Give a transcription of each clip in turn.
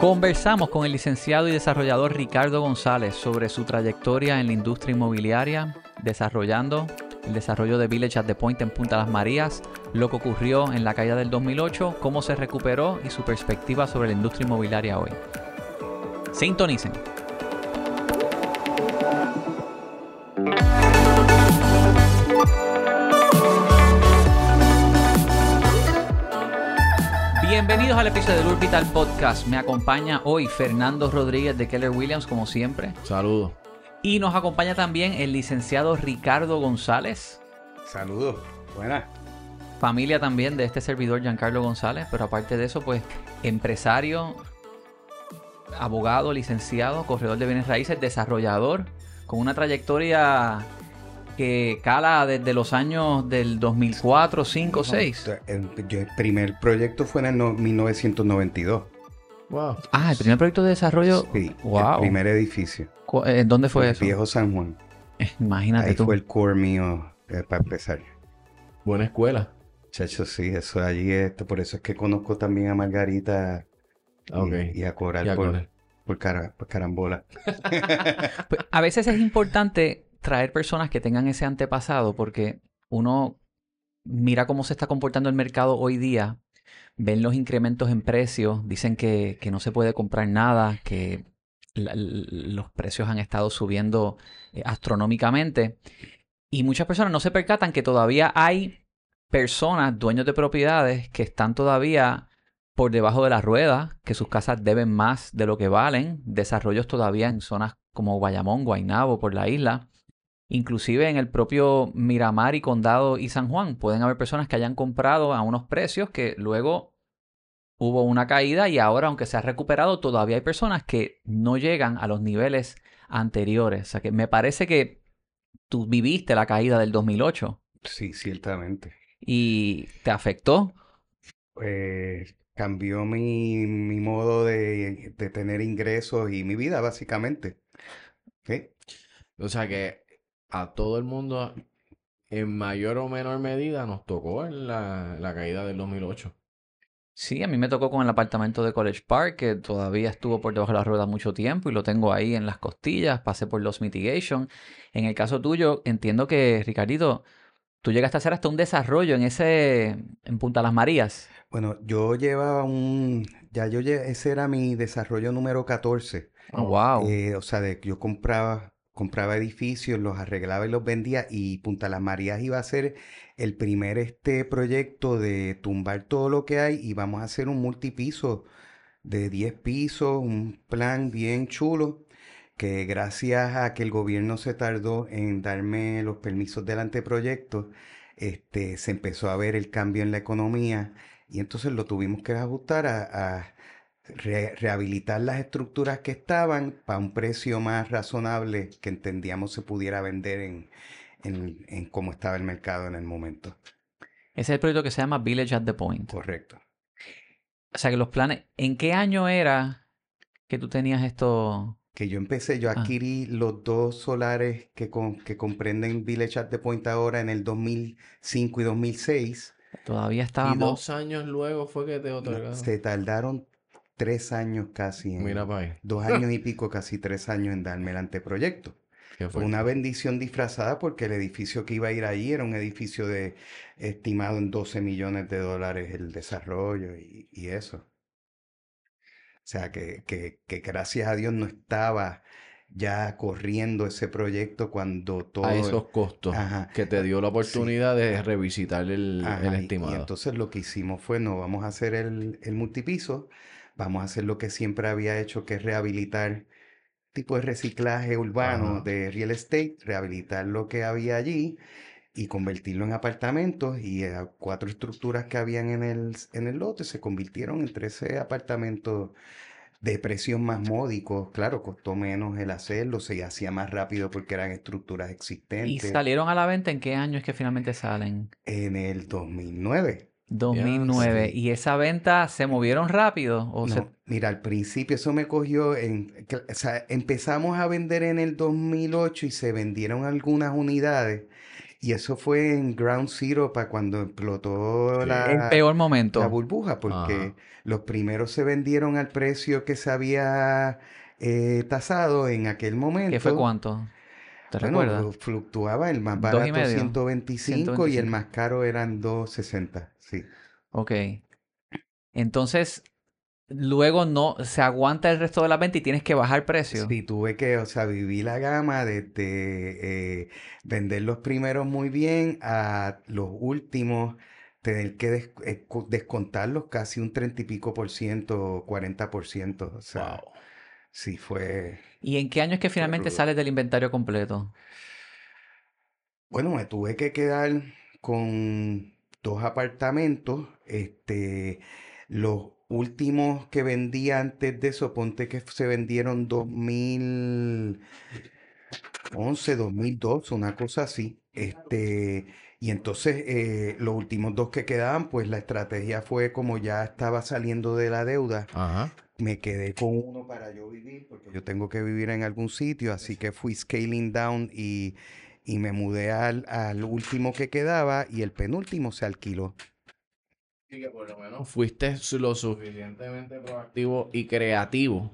Conversamos con el licenciado y desarrollador Ricardo González sobre su trayectoria en la industria inmobiliaria, desarrollando el desarrollo de Village at the Point en Punta Las Marías, lo que ocurrió en la caída del 2008, cómo se recuperó y su perspectiva sobre la industria inmobiliaria hoy. Sintonicen. Episodio del Orbital Podcast. Me acompaña hoy Fernando Rodríguez de Keller Williams, como siempre. Saludos. Y nos acompaña también el licenciado Ricardo González. Saludos. Buenas. Familia también de este servidor Giancarlo González, pero aparte de eso, pues empresario, abogado, licenciado, corredor de bienes raíces, desarrollador, con una trayectoria que cala desde los años del 2004, 5, 6. El, el primer proyecto fue en el no- 1992. Wow. Ah, el primer proyecto de desarrollo. Sí, Wow. el primer edificio. eh, ¿Dónde fue el eso? Viejo San Juan. Eh, Imagínate Ahí tú. fue el core mío eh, para empezar. Buena escuela. Chacho, sí, eso allí, esto, por eso es que conozco también a Margarita y, Ah, Ok. y a Coral Y a por, Coral. por cara- por carambola. Pues, a veces es importante traer personas que tengan ese antepasado porque uno mira cómo se está comportando el mercado hoy día, ven los incrementos en precios, dicen que, que no se puede comprar nada, que los precios han estado subiendo eh, astronómicamente y muchas personas no se percatan que todavía hay personas, dueños de propiedades, que están todavía por debajo de la rueda, que sus casas deben más de lo que valen, desarrollos todavía en zonas como Guayamón, Guaynabo, por la isla. Inclusive en el propio Miramar y Condado y San Juan pueden haber personas que hayan comprado a unos precios que luego hubo una caída y ahora aunque se ha recuperado todavía hay personas que no llegan a los niveles anteriores. O sea que me parece que tú viviste la caída del 2008 Sí, ciertamente. y te afectó. Eh, cambió mi, mi modo de, de tener ingresos y mi vida, básicamente. Sí. O sea que a todo el mundo, en mayor o menor medida, nos tocó en la, la caída del 2008. Sí, a mí me tocó con el apartamento de College Park, que todavía estuvo por debajo de la rueda mucho tiempo y lo tengo ahí en las costillas, pasé por los mitigation. En el caso tuyo, entiendo que, Ricardito, tú llegaste a hacer hasta un desarrollo en ese, en Punta Las Marías. Bueno, yo llevaba un, ya yo, ese era mi desarrollo número 14. Oh, wow. Eh, o sea, de que yo compraba, compraba edificios, los arreglaba y los vendía y Punta Las Marías iba a ser el primer este proyecto de tumbar todo lo que hay y vamos a hacer un multipiso de 10 pisos, un plan bien chulo que gracias a que el gobierno se tardó en darme los permisos del anteproyecto, este, se empezó a ver el cambio en la economía y entonces lo tuvimos que ajustar a, a re- rehabilitar las estructuras que estaban para un precio más razonable que entendíamos se pudiera vender en, en, en cómo estaba el mercado en el momento. Ese es el proyecto que se llama Village at the Point. Correcto. O sea que los planes, ¿en qué año era que tú tenías esto? Que yo empecé, yo Ah. adquirí los dos solares que, con- que comprenden Village at the Point ahora en el 2005 y 2006. Todavía Y estábamos... dos años luego fue que te otorgaron. Se tardaron tres años casi, en- Mira ahí. dos años y pico, casi tres años en darme el anteproyecto. Fue una bendición disfrazada porque el edificio que iba a ir allí era un edificio de estimado en 12 millones de dólares el desarrollo y, y eso. O sea que, que, que gracias a Dios no estaba ya corriendo ese proyecto cuando todo... A esos costos Ajá. que te dio la oportunidad de revisitar el, Ajá, el y- y estimado. entonces lo que hicimos fue, no vamos a hacer el, el multipiso, vamos a hacer lo que siempre había hecho, que es rehabilitar tipo de reciclaje urbano Ajá. de real estate, rehabilitar lo que había allí y convertirlo en apartamentos y eh, cuatro estructuras que habían en el, en el lote se convirtieron en 13 apartamentos de precios más módicos. Claro, costó menos el hacerlo, se hacía más rápido porque eran estructuras ¿Y existentes. salieron a la venta en qué año es que finalmente salen? En el 2009. 2009. sí. ¿Y esa venta se movieron rápido? ¿O se- mira, al principio eso me cogió en, o sea, empezamos a vender en el 2008 y se vendieron algunas unidades Y eso fue en Ground Zero para cuando explotó la, El peor la momento. burbuja, porque Ajá. los primeros se vendieron al precio que se había eh, tasado en aquel momento. ¿Qué fue cuánto? ¿Te Bueno, recuerdas? fluctuaba, el más barato medio. 125 y el 125. más caro eran 260, sí. Ok. Entonces, luego no se aguanta el resto de la venta y tienes que bajar precio. Sí, tuve que, o sea, viví la gama desde eh, vender los primeros muy bien a los últimos, tener que des- eh, descontarlos casi un 30 y pico por ciento, 40 por ciento. O sea, Wow. sí fue... ¿Y en qué año es que finalmente sales del inventario completo? Bueno, me tuve que quedar con dos apartamentos. Este, los últimos que vendí antes de eso, ponte que se vendieron 2011, 2012, una cosa así. Este, y entonces eh, los últimos dos que quedaban, pues la estrategia fue como ya estaba saliendo de la deuda, Ajá. Me quedé con uno para yo vivir, porque yo tengo que vivir en algún sitio, así que fui scaling down y, y me mudé al, al último que quedaba y el penúltimo se alquiló. Y que por lo menos fuiste lo suficientemente proactivo y creativo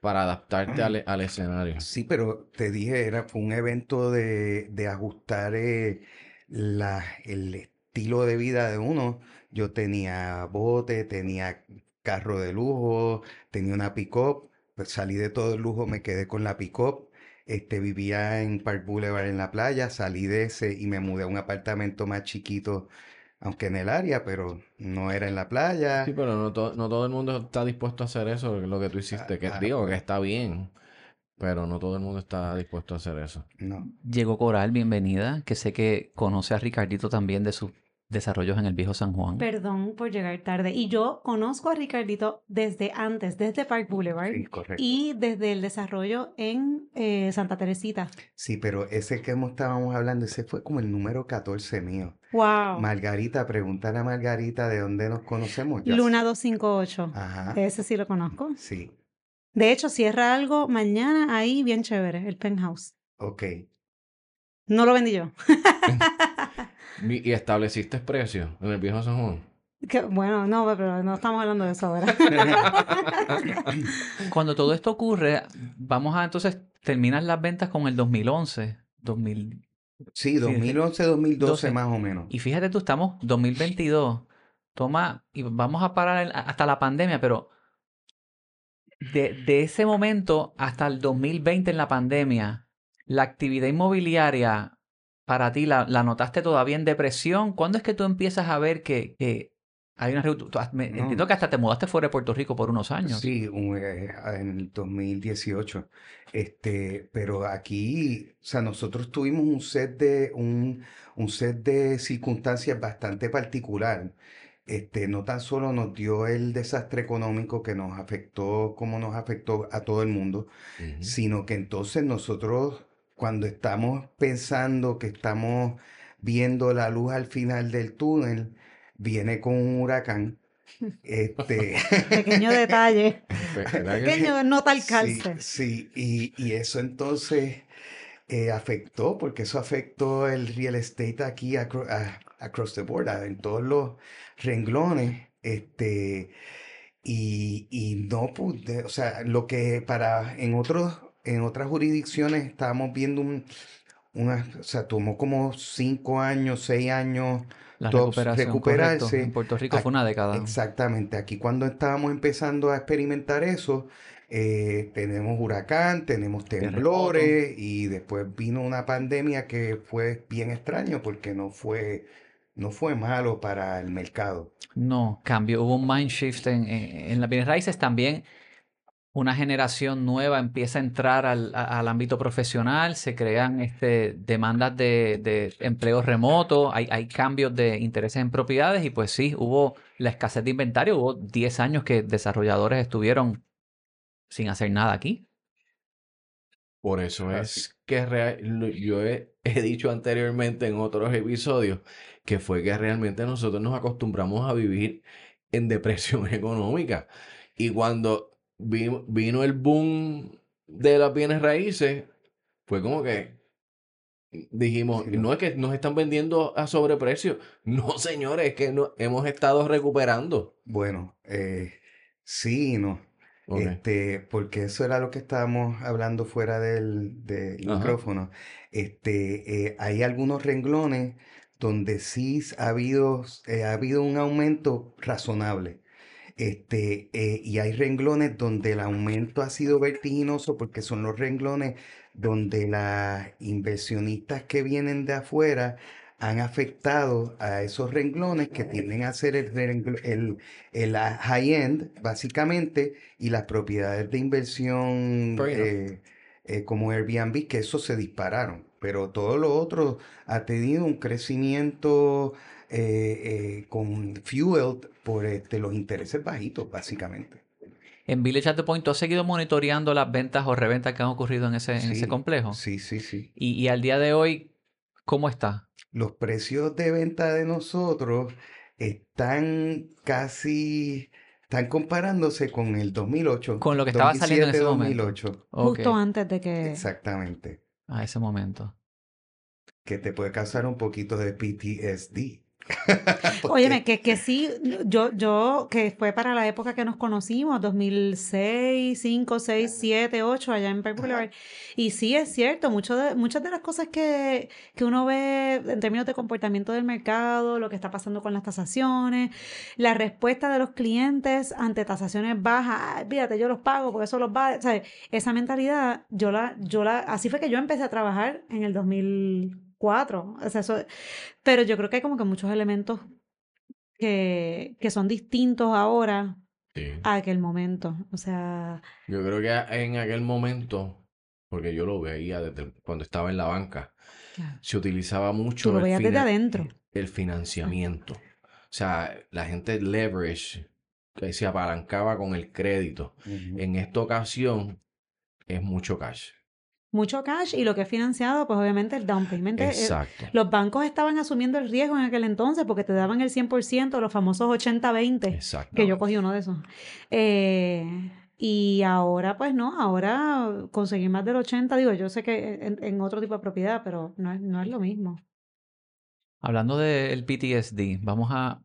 para adaptarte al, al escenario. Sí, pero te dije, era, fue un evento de, de ajustar eh, la, el estilo de vida de uno. Yo tenía bote, tenía carro de lujo, tenía una pick-up, pues salí de todo el lujo, me quedé con la pick-up. Este, vivía en Park Boulevard en la playa, salí de ese y me mudé a un apartamento más chiquito, aunque en el área, pero no era en la playa. Sí, pero no, to- no todo el mundo está dispuesto a hacer eso, lo que tú hiciste. Que Ah, digo que está bien, pero no todo el mundo está dispuesto a hacer eso. No. Llegó Coral, bienvenida, que sé que conoce a Ricardito también de sus desarrollos en el viejo San Juan. Perdón por llegar tarde. Y yo conozco a Ricardito desde antes, desde Park Boulevard Sí, correcto. y desde el desarrollo en eh, Santa Teresita. Sí, pero ese que hemos- estábamos hablando, ese fue como el número 14 mío. ¡Wow! Margarita, pregúntale a Margarita de dónde nos conocemos. Ya Luna 258. sé. Ajá. Ese sí lo conozco. Sí, De hecho, cierra algo mañana ahí bien chévere, el penthouse. ok. No lo vendí yo. Y y estableciste precios en el viejo San Juan. Que- bueno, no, pero no estamos hablando de eso ahora. Cuando todo esto ocurre, vamos a entonces terminar las ventas con el 2011, 2000. Sí, 2011, 2012 12. más o menos. Y fíjate tú, estamos 2022. Toma, y vamos a parar el- hasta la pandemia, pero de, de ese momento hasta el 2020 en la pandemia, la actividad inmobiliaria para ti, ¿la, la notaste todavía en depresión? ¿Cuándo es que tú empiezas a ver que, que hay una... me- No. Entiendo que hasta te mudaste fuera de Puerto Rico por unos años. Sí, un, eh, en el 2018. Este, pero aquí, o sea, nosotros tuvimos un set de, un, un set de circunstancias bastante particular. Este, no tan solo nos dio el desastre económico que nos afectó como nos afectó a todo el mundo, sino que entonces nosotros cuando estamos pensando que estamos viendo la luz al final del túnel, viene con un huracán. Este, Pequeño detalle. Pequeño nota al sí, calce. sí, y, y eso entonces eh, afectó, porque eso afectó el real estate aquí acro- a- across the board, en todos los renglones, este, y, y no pude, o sea, lo que para, en otros, en otras jurisdicciones estábamos viendo un, una, o sea, tomó como cinco años, seis años La tops recuperación, correcto. recuperarse. En Puerto Rico fue una década. Exactamente, aquí cuando estábamos empezando a experimentar eso, eh, tenemos huracán, tenemos temblores y después vino una pandemia que fue bien extraño porque no fue, no fue malo para el mercado. No, cambio. Hubo un mind shift en, en, en las bienes raíces también. Una generación nueva empieza a entrar al, a- al ámbito profesional, se crean este, demandas de, de empleo remoto, hay, hay cambios de intereses en propiedades y pues sí, hubo la escasez de inventario, hubo 10 años que desarrolladores estuvieron sin hacer nada aquí. Por eso Así. es que rea- lo- yo he, he dicho anteriormente en otros episodios que fue que realmente nosotros nos acostumbramos a vivir en depresión económica. Y cuando vi- vino el boom de las bienes raíces, fue como que dijimos, Sí, no. no. es que nos están vendiendo a sobreprecio. No, señores, es que no, hemos estado recuperando. Bueno, eh, sí y no. Este, porque eso era lo que estábamos hablando fuera del, micrófono. Este, eh, hay algunos renglones donde sí ha habido, eh, ha habido un aumento razonable. Este, eh, y hay renglones donde el aumento ha sido vertiginoso porque son los renglones donde las inversionistas que vienen de afuera han afectado a esos renglones que tienden a ser el, el, el high-end, básicamente, y las propiedades de inversión eh, eh, como Airbnb, que eso se dispararon. Pero todo lo otro ha tenido un crecimiento eh, eh, con fueled por este, los intereses bajitos, básicamente. En Village at the Point, ¿tú has seguido monitoreando las ventas o reventas que han ocurrido en ese, en ese complejo? Sí, sí, sí. Y, y al día de hoy, ¿cómo está? Los precios de venta de nosotros están casi, están comparándose con el 2008. Con lo que estaba saliendo en ese 2007, momento. 2008. Ok, Justo antes de que... Exactamente. a ese momento. Que te puede causar un poquito de PTSD. Óyeme, que, que sí, yo, yo, que fue para la época que nos conocimos, 2006, 5, 6, 7, 8, allá en Purple Boulevard. Y sí es cierto, mucho de, muchas de las cosas que, que uno ve en términos de comportamiento del mercado, lo que está pasando con las tasaciones, la respuesta de los clientes ante tasaciones bajas, "Ay, fíjate, yo los pago porque eso los va, ¿sabes? Esa mentalidad, yo la, yo la, así fue que yo empecé a trabajar en el 2004. O sea, eso, pero yo creo que hay como que muchos elementos que, que son distintos ahora Sí. a aquel momento. O sea, Yo creo que en aquel momento, porque yo lo veía desde cuando estaba en la banca, se utilizaba mucho tú lo el veías desde adentro. el financiamiento. O sea, la gente leverage que se apalancaba con el crédito. Ujú. En esta ocasión es mucho cash. Mucho cash y lo que es financiado, pues obviamente el down payment. eh, Exacto. los bancos estaban asumiendo el riesgo en aquel entonces porque te daban el 100%, los famosos 80-20, Exacto. que yo cogí uno de esos. Eh, y ahora, pues no, ahora conseguir más del 80, digo, yo sé que en, en otro tipo de propiedad, pero no es, no es lo mismo. Hablando del PTSD, vamos a,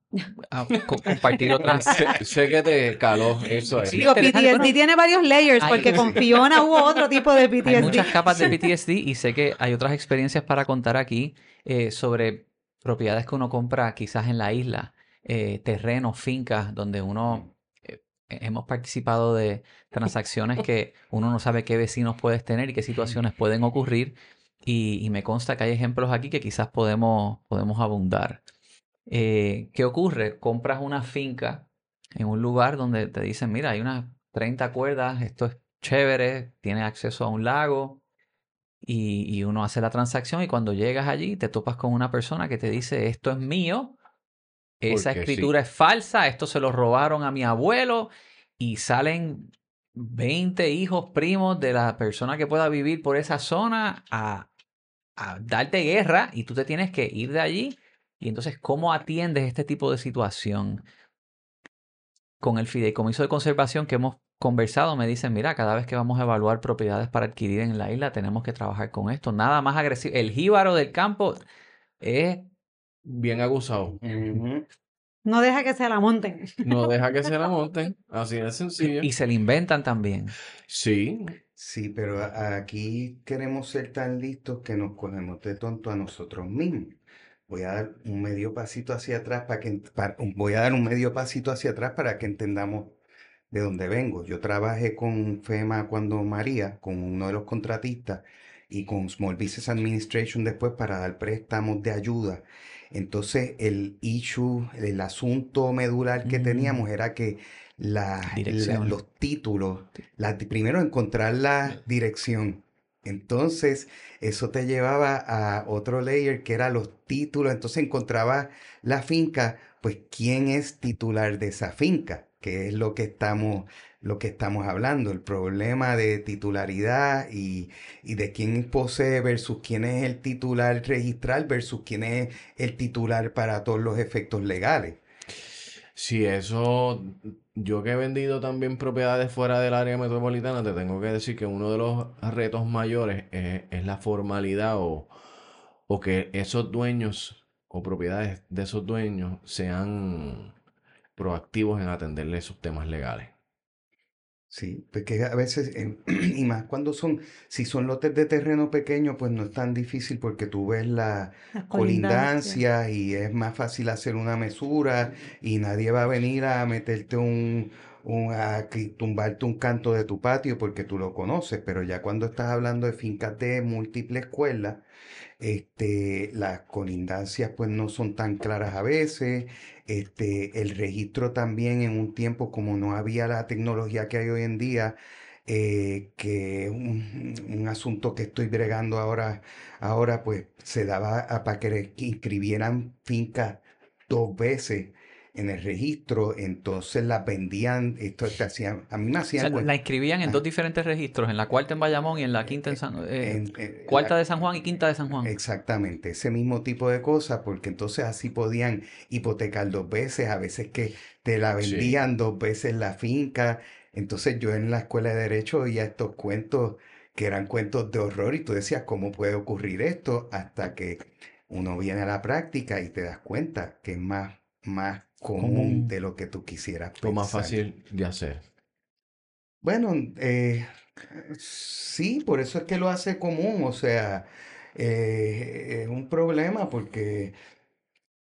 a co- compartir otras. sé, sé que te caló eso. Ahí. Digo, PTSD bueno, tiene varios layers hay- porque con Fiona hubo otro tipo de Hay PTSD. muchas capas de PTSD y sé que hay otras experiencias para contar aquí eh, sobre propiedades que uno compra quizás en la isla, eh, terrenos, fincas, donde uno eh, hemos participado de transacciones que uno no sabe qué vecinos puedes tener y qué situaciones pueden ocurrir. Y, y me consta que hay ejemplos aquí que quizás podemos, podemos abundar. Eh, ¿qué ocurre? Compras una finca en un lugar donde te dicen, mira, hay unas 30 cuerdas, esto es chévere, tiene acceso a un lago y, y uno hace la transacción y cuando llegas allí te topas con una persona que te dice, esto es mío, esa Porque sí. escritura es falsa, esto se lo robaron a mi abuelo y salen 20 hijos primos de la persona que pueda vivir por esa zona a, a darte guerra y tú te tienes que ir de allí. Y entonces, ¿cómo atiendes este tipo de situación? Con el fideicomiso de conservación que hemos conversado, me dicen, mira, cada vez que vamos a evaluar propiedades para adquirir en la isla, tenemos que trabajar con esto. Nada más agresivo. El jíbaro del campo es Bien abusado. No deja que se la monten. No deja que se la monten. Así de sencillo. y se le inventan también. Sí. Sí, pero aquí queremos ser tan listos que nos cogemos de tonto a nosotros mismos. Voy a dar un medio pasito hacia atrás para que para- voy a dar un medio pasito hacia atrás para que entendamos de dónde vengo. Yo trabajé con FEMA cuando María, con uno de los contratistas, y con Small Business Administration después para dar préstamos de ayuda. Entonces, el issue, el asunto medular que Mm. teníamos era que la- los títulos, la- primero encontrar la dirección. Entonces, eso te llevaba a otro layer que era los títulos. Entonces encontraba la finca, pues quién es titular de esa finca, que es lo que estamos, lo que estamos hablando, el problema de titularidad y, y de quién posee versus quién es el titular registral versus quién es el titular para todos los efectos legales. Sí, eso, yo que he vendido también propiedades fuera del área metropolitana, te tengo que decir que uno de los retos mayores es, la formalidad o, o que esos dueños o propiedades de esos dueños sean proactivos en atenderle esos temas legales. Sí, porque a veces, em, y más cuando son, si son lotes de terreno pequeño, pues no es tan difícil porque tú ves la Las colindancias. colindancia y es más fácil hacer una mesura y nadie va a venir a meterte un, un a tumbarte un canto de tu patio porque tú lo conoces, pero ya cuando estás hablando de fincas de múltiples escuelas, este, las colindancias pues no son tan claras a veces, este, el registro también en un tiempo como no había la tecnología que hay hoy en día, eh, que un, un asunto que estoy bregando ahora, ahora pues se daba a- para que inscribieran fincas dos veces en el registro, entonces las vendían, esto te hacían, a mí me O hacían sea, la inscribían en Ah. dos diferentes registros, en la cuarta en Bayamón y en la quinta en San... eh, en- en- cuarta la- de San Juan y quinta de San Juan. Exactamente, ese mismo tipo de cosas, porque entonces así podían hipotecar dos veces, a veces que te la Sí. vendían dos veces la finca. Entonces yo en la escuela de derecho oía estos cuentos que eran cuentos de horror y tú decías, ¿cómo puede ocurrir esto? Hasta que uno viene a la práctica y te das cuenta que es más, más común Común. de lo que tú quisieras O más pensar. fácil de hacer. Bueno, eh, sí, por eso es que lo hace común, o sea, eh, es un problema porque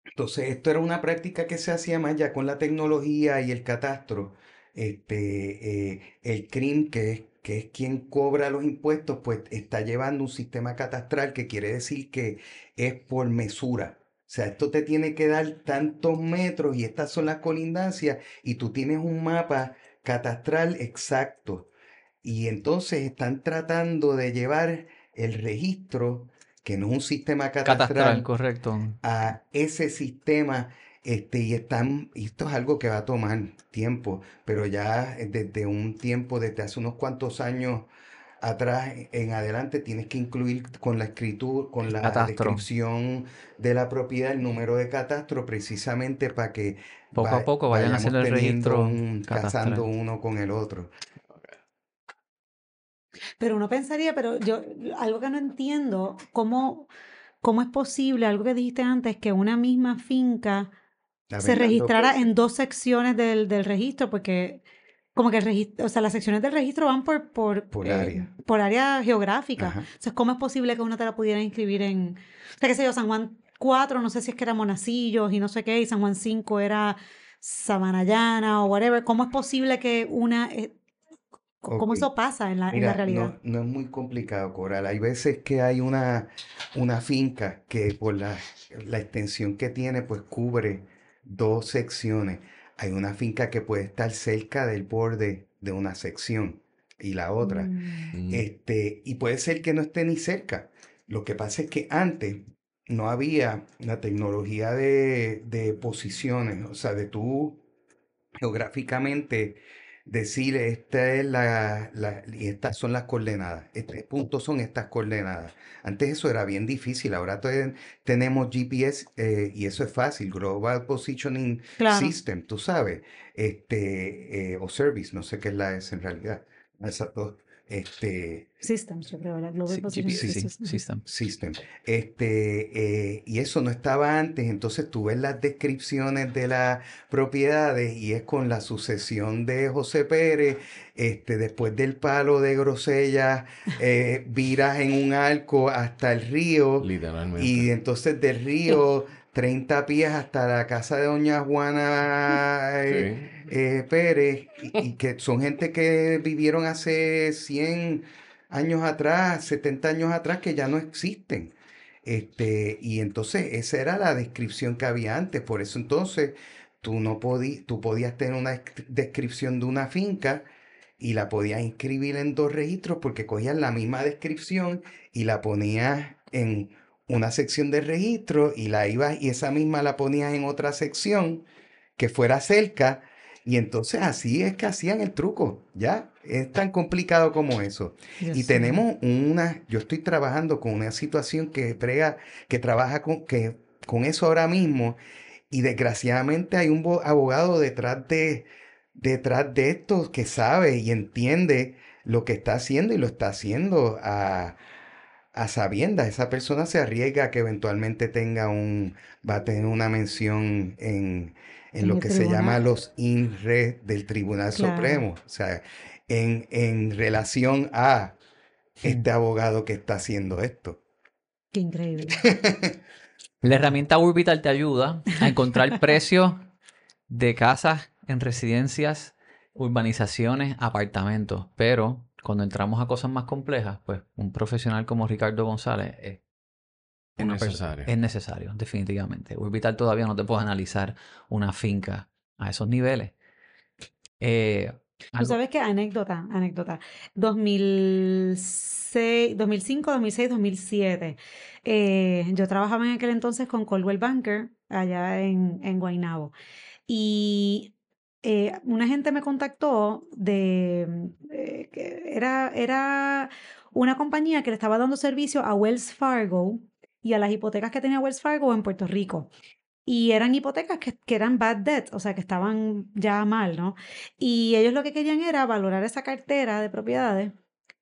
entonces esto era una práctica que se hacía más ya con la tecnología y el catastro. Este, eh, el CRIM, que es, que es quien cobra los impuestos, pues está llevando un sistema catastral que quiere decir que es por mesura. O sea, esto te tiene que dar tantos metros y estas son las colindancias y tú tienes un mapa catastral exacto. Y entonces están tratando de llevar el registro, que no es un sistema Catastral, catastral, correcto. a ese sistema. Este, y están, y esto es algo que va a tomar tiempo, pero ya desde un tiempo, desde hace unos cuantos años atrás en adelante, tienes que incluir con la escritura, con la Catastro. descripción de la propiedad, el número de catastro, precisamente para que Poco a poco vayan haciendo el registro un- casando uno con el otro. Pero uno pensaría, pero yo, algo que no entiendo, ¿cómo, cómo es posible, algo que dijiste antes, que una misma finca se registrara en dos secciones del, del registro? Porque como que el registro, o sea, las secciones del registro van por, por, Por eh, área. por área geográfica. Ajá. Entonces, ¿cómo es posible que uno te la pudiera inscribir en, o sea, qué sé yo, San Juan 4, no sé si es que era Monacillos y no sé qué, y San Juan 5 era Sabanayana o whatever. ¿Cómo es posible que una... eh, ¿Cómo eso pasa en la, en la realidad? no, no es muy complicado, Coral. Hay veces que hay una, una finca que por la, la extensión que tiene, pues cubre dos secciones. Hay una finca que puede estar cerca del borde de una sección y la otra. Mm. Mm. Este, y puede ser que no esté ni cerca. Lo que pasa es que antes no había la tecnología de, de posiciones, o sea, de tú geográficamente decir esta es la, la- y estas son las coordenadas, este punto son estas coordenadas. Antes eso era bien difícil, ahora te- tenemos GPS eh, y eso es fácil, Global Positioning Claro. System, tú sabes, este, eh, o Service, no sé qué es la S en realidad, esas dos, este, Systems, yo creo, la Global Sí, Position GPS, sí, system. System. Este, eh, y eso no estaba antes, entonces tú ves las descripciones de las propiedades y es con la sucesión de José Pérez, este, después del palo de Grosella, eh, viras en un arco hasta el río Literalmente. y entonces del río 30 pies hasta la casa de Doña Juana eh, Sí. eh, Pérez, y, y que son gente que vivieron hace 100 años atrás, 70 años atrás, que ya no existen. Este, y entonces esa era la descripción que había antes, por eso entonces tú no podí, tú podías tener una desc- descripción de una finca y la podías inscribir en dos registros porque cogías la misma descripción y la ponías en una sección de registro y la ibas y esa misma la ponías en otra sección que fuera cerca y entonces así es que hacían el truco, ¿ya? Es tan complicado como eso. Y tenemos una, yo estoy trabajando con una situación que prega, que trabaja con, que, con eso ahora mismo y desgraciadamente hay un bo- abogado detrás de, detrás de esto que sabe y entiende lo que está haciendo y lo está haciendo a, a sabiendas, esa persona se arriesga a que eventualmente tenga un, va a tener una mención en, en En lo que se llama los INRE del Tribunal Claro. Supremo, o sea, en, en relación a este abogado que está haciendo esto. Qué increíble. La herramienta Urbital te ayuda a encontrar precios de casas en residencias, urbanizaciones, apartamentos. Pero cuando entramos a cosas más complejas, pues un profesional como Ricardo González es, necesario. es necesario, definitivamente. Urbital todavía no te puede analizar una finca a esos niveles. Eh, Tú sabes qué, anécdota, anécdota. 2006, 2005, 2006, 2007. Eh, yo trabajaba en aquel entonces con Coldwell Banker allá en, en Guaynabo. Y eh, una gente me contactó de eh, que era, era una compañía que le estaba dando servicio a Wells Fargo y a las hipotecas que tenía Wells Fargo en Puerto Rico. Y eran hipotecas que, que eran bad debt, o sea, que estaban ya mal, ¿no? Y ellos lo que querían era valorar esa cartera de propiedades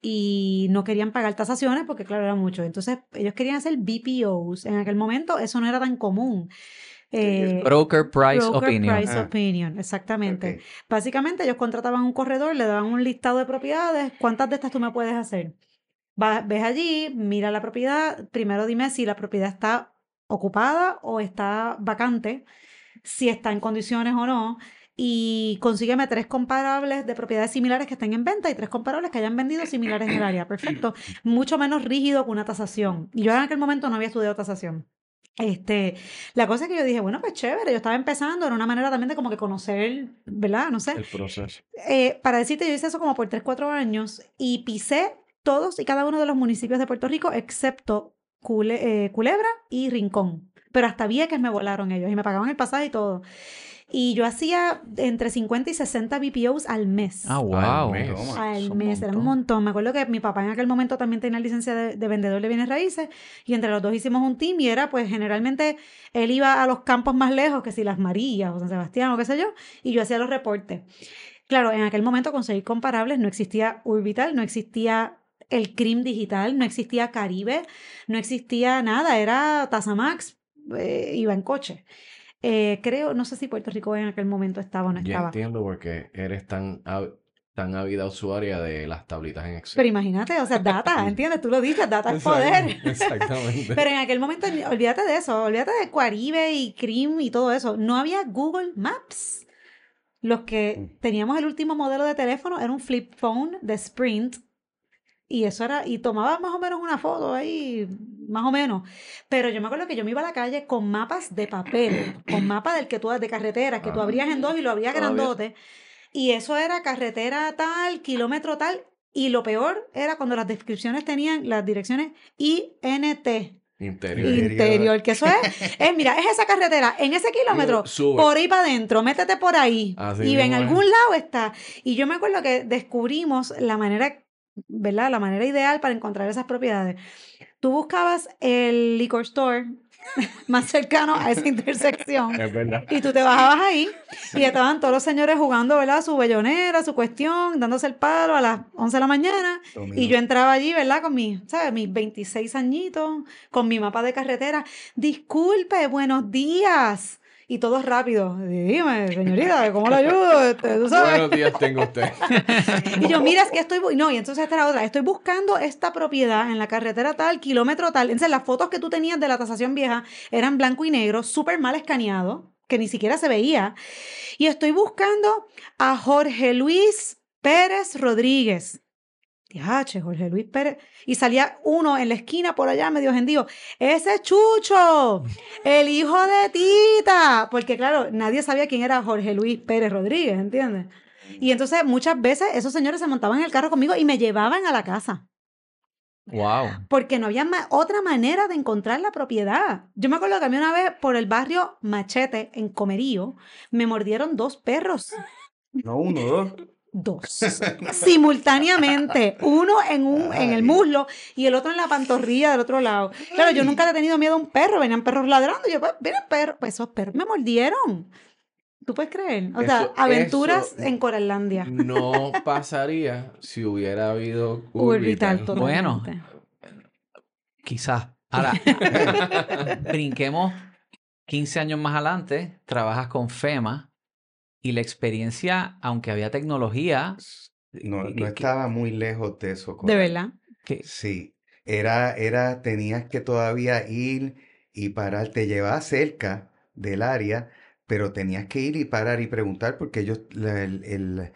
y no querían pagar tasaciones porque, claro, era mucho. Entonces, ellos querían hacer BPOs. En aquel momento eso no era tan común. Eh, broker price broker opinion. price Ah. opinion, exactamente. Básicamente ellos contrataban un corredor, le daban un listado de propiedades, ¿cuántas de estas tú me puedes hacer? Va- ves allí, mira la propiedad, primero dime si la propiedad está ocupada o está vacante, si está en condiciones o no, y consígueme tres comparables de propiedades similares que estén en venta y tres comparables que hayan vendido similares en el área. Perfecto. Mucho menos rígido que una tasación. Y yo en aquel momento no había estudiado tasación. Este, la cosa es que yo dije, bueno, pues chévere, yo estaba empezando, era una manera también de como que conocer, ¿verdad? No sé. El proceso. Eh, para decirte, yo hice eso como por 3, 4 años y pisé todos y cada uno de los municipios de Puerto Rico, excepto Cule- eh, Culebra y Rincón. Pero hasta Vieques me volaron ellos y me pagaban el pasaje y todo. Y yo hacía entre 50 y 60 BPOs al mes. Ah, Al wow. mes. Al es un mes, era un montón. montón. Me acuerdo que mi papá en aquel momento también tenía licencia de, de vendedor de bienes raíces y entre los dos hicimos un team y era pues generalmente él iba a los campos más lejos, que si Las Marías o San Sebastián o qué sé yo, y yo hacía los reportes. Claro, en aquel momento conseguir comparables no existía Urbital, no existía el CRIM digital, no existía Caribe, no existía nada, era Tasamax, eh, iba en coche. Eh, creo, no sé si Puerto Rico en aquel momento estaba o no Ya estaba. entiendo porque eres tan, tan ávida usuaria de las tablitas en Excel. Pero imagínate, o sea, data, ¿entiendes? Tú lo dices, data es poder. Exactamente. Pero en aquel momento, olvídate de eso, olvídate de Caribe y CRIM y todo eso. No había Google Maps. Los que teníamos el último modelo de teléfono era un flip phone de Sprint. Y eso era, y tomaba más o menos una foto ahí, más o menos. Pero yo me acuerdo que yo me iba a la calle con mapas de papel, con mapas del que tú, de carreteras, que tú Ah. abrías en dos y lo abrías grandote. Y eso era carretera tal, kilómetro tal. Y lo peor era cuando las descripciones tenían las direcciones INT, Interior. Interior. que eso es, es, mira, es esa carretera, en ese kilómetro, Sube. por ahí para adentro, métete por ahí. Así y en algún lado está. Y yo me acuerdo que descubrimos la manera, ¿verdad? La manera ideal para encontrar esas propiedades. Tú buscabas el liquor store más cercano a esa intersección. Es verdad. Y tú te bajabas ahí y estaban todos los señores jugando, ¿verdad? Su bellonera, su cuestión, dándose el palo a las 11 de la mañana. Y yo entraba allí, ¿verdad? Con mis, ¿sabes? Mis 26 añitos, con mi mapa de carretera. Disculpe, buenos días. Y todos rápido. Dime, señorita, ¿cómo le ayudo? Este, ¿Tú sabes? Buenos días tengo usted. Y yo, mira, es que estoy... No, y entonces esta era otra. Estoy buscando esta propiedad en la carretera tal, kilómetro tal. Entonces las fotos que tú tenías de la tasación vieja eran blanco y negro, súper mal escaneado, que ni siquiera se veía. Y estoy buscando a Jorge Luis Pérez Rodríguez. Diache, Jorge Luis Pérez. Y salía uno en la esquina por allá, medio gentío. Ese es Chucho, el hijo de Tita. Porque claro, nadie sabía quién era Jorge Luis Pérez Rodríguez, ¿entiendes? Y entonces muchas veces esos señores se montaban en el carro conmigo y me llevaban a la casa. Wow. Porque no había ma- otra manera de encontrar la propiedad. Yo me acuerdo que a mí una vez por el barrio Machete, en Comerío, me mordieron dos perros. No uno, dos. Dos. Simultáneamente. Uno en, un, en el muslo y el otro en la pantorrilla del otro lado. Claro, yo nunca he tenido miedo a un perro. Venían perros ladrando. Y yo, pues, vienen perros. Pues esos perros me mordieron. ¿Tú puedes creer? O sea, aventuras en Corallandia. No pasaría si hubiera habido Urbital, Urbital. Bueno. Quizás. Ahora, brinquemos 15 años más adelante, trabajas con FEMA y la experiencia, aunque había tecnología, No, que- no que- estaba muy lejos de eso. De verdad. que, Sí, era, era, tenías que todavía ir y parar, te llevaba cerca del área, pero tenías que ir y parar y preguntar porque ellos, la, el- el-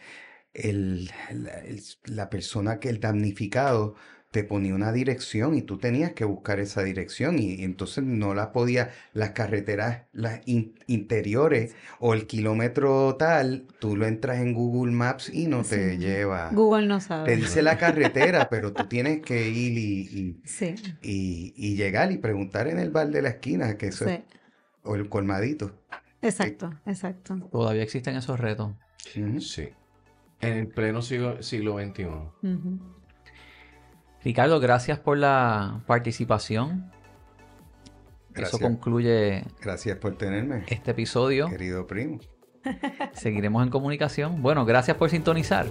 el- la, el- la persona que el damnificado te ponía una dirección y tú tenías que buscar esa dirección y, y entonces no la podía, las carreteras, las in- interiores o el kilómetro tal, tú lo entras en Google Maps y no te Sí. lleva. Google no Te sabe. dice la carretera, pero tú tienes que ir y, Sí, y, y- y llegar y preguntar en el bar de la esquina, que eso es- sí. o el colmadito. Exacto, exacto. todavía existen esos retos. Sí. En el pleno siglo, siglo XXI. Ricardo, gracias por la participación. Eso concluye Gracias por tenerme, este episodio. querido primo. Seguiremos en comunicación. Bueno, gracias por sintonizar.